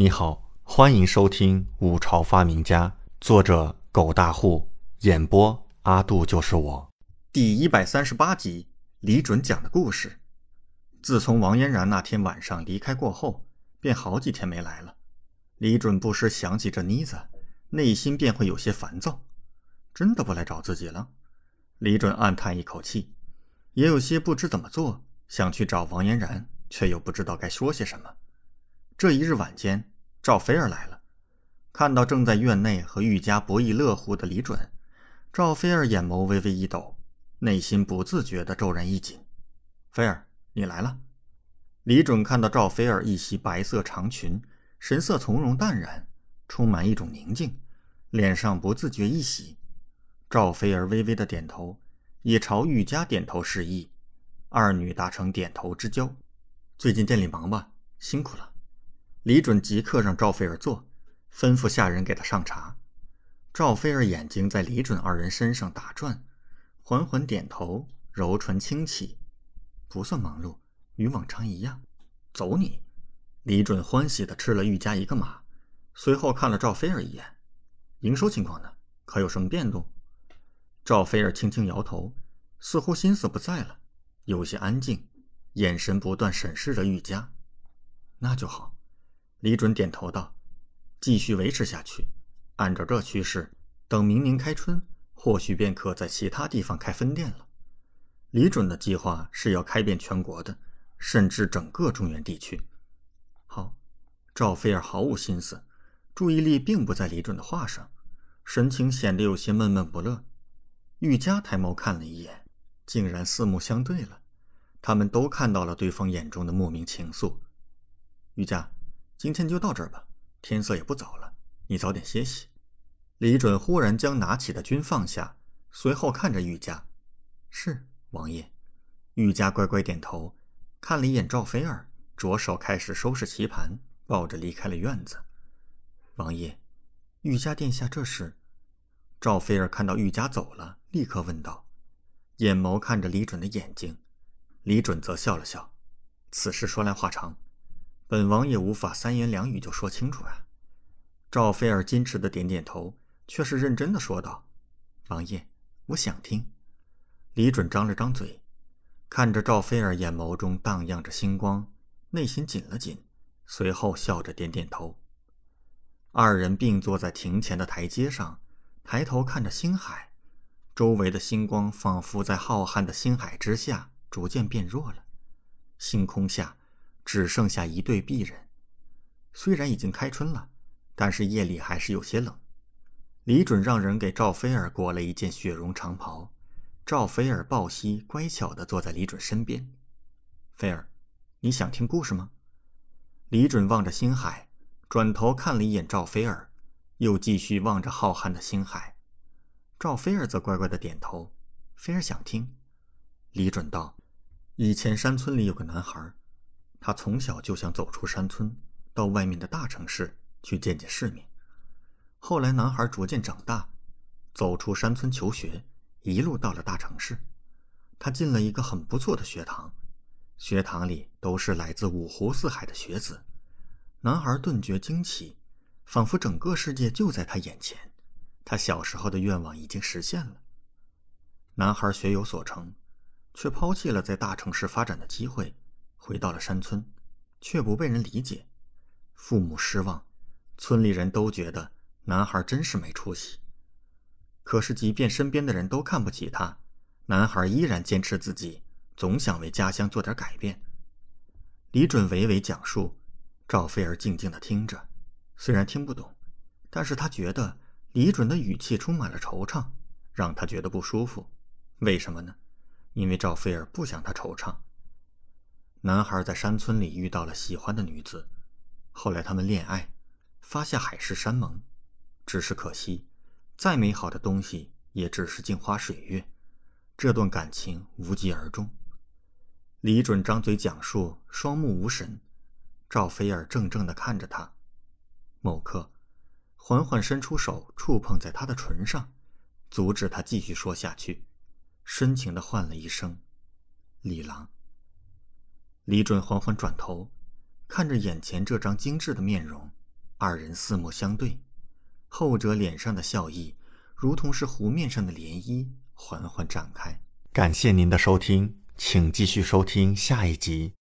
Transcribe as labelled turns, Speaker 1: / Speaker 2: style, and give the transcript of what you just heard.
Speaker 1: 你好，欢迎收听《五朝发明家》，作者狗大户，演播阿杜就是我，第一百三十八集，李准讲的故事。自从王嫣然那天晚上离开过后，便好几天没来了。李准不时想起这妮子，内心便会有些烦躁。真的不来找自己了？李准暗叹一口气，也有些不知怎么做，想去找王嫣然，却又不知道该说些什么。这一日晚间，赵菲儿来了，看到正在院内和玉家不亦乐乎的李准，赵菲儿眼眸微微一抖，内心不自觉地骤然一紧。菲儿，你来了。李准看到赵菲儿一袭白色长裙，神色从容淡然，充满一种宁静，脸上不自觉一喜。赵菲儿微微的点头，也朝玉家点头示意，二女达成点头之交。最近店里忙吧？辛苦了。李准即刻让赵菲儿坐，吩咐下人给他上茶。赵菲儿眼睛在李准二人身上打转，缓缓点头，柔唇轻启：“不算忙碌，与往常一样。”走你！李准欢喜地吃了玉家一个马，随后看了赵菲儿一眼：“营收情况呢？可有什么变动？”赵菲儿轻轻摇头，似乎心思不在了，有些安静，眼神不断审视着玉家。那就好。李准点头道：“继续维持下去，按照这趋势，等明年开春，或许便可在其他地方开分店了。”李准的计划是要开遍全国的，甚至整个中原地区。好，赵飞儿毫无心思，注意力并不在李准的话上，神情显得有些闷闷不乐。玉佳抬眸看了一眼，竟然四目相对了，他们都看到了对方眼中的莫名情愫。玉佳。今天就到这儿吧，天色也不早了，你早点歇息。李准忽然将拿起的军放下，随后看着玉家：“是王爷。”玉家乖乖点头，看了一眼赵飞儿，着手开始收拾棋盘，抱着离开了院子。王爷，玉家殿下这是？赵飞儿看到玉家走了，立刻问道，眼眸看着李准的眼睛。李准则笑了笑：“此事说来话长。”本王也无法三言两语就说清楚啊！赵菲儿矜持的点点头，却是认真的说道：“王爷，我想听。”李准张了张嘴，看着赵菲儿眼眸中荡漾着星光，内心紧了紧，随后笑着点点头。二人并坐在庭前的台阶上，抬头看着星海，周围的星光仿佛在浩瀚的星海之下逐渐变弱了，星空下。只剩下一对璧人，虽然已经开春了，但是夜里还是有些冷。李准让人给赵菲儿裹了一件雪绒长袍，赵菲儿抱膝乖巧地坐在李准身边。菲儿，你想听故事吗？李准望着星海，转头看了一眼赵菲儿，又继续望着浩瀚的星海。赵菲儿则乖乖地点头。菲儿想听。李准道：“以前山村里有个男孩。”他从小就想走出山村，到外面的大城市去见见世面。后来，男孩逐渐长大，走出山村求学，一路到了大城市。他进了一个很不错的学堂，学堂里都是来自五湖四海的学子。男孩顿觉惊奇，仿佛整个世界就在他眼前。他小时候的愿望已经实现了。男孩学有所成，却抛弃了在大城市发展的机会。回到了山村，却不被人理解，父母失望，村里人都觉得男孩真是没出息。可是，即便身边的人都看不起他，男孩依然坚持自己，总想为家乡做点改变。李准娓娓讲述，赵菲儿静静的听着，虽然听不懂，但是他觉得李准的语气充满了惆怅，让他觉得不舒服。为什么呢？因为赵菲儿不想他惆怅。男孩在山村里遇到了喜欢的女子，后来他们恋爱，发下海誓山盟。只是可惜，再美好的东西也只是镜花水月，这段感情无疾而终。李准张嘴讲述，双目无神。赵菲儿怔怔地看着他，某刻，缓缓伸出手触碰在他的唇上，阻止他继续说下去，深情地唤了一声：“李郎。”李准缓缓转头，看着眼前这张精致的面容，二人四目相对，后者脸上的笑意，如同是湖面上的涟漪，缓缓展开。感谢您的收听，请继续收听下一集。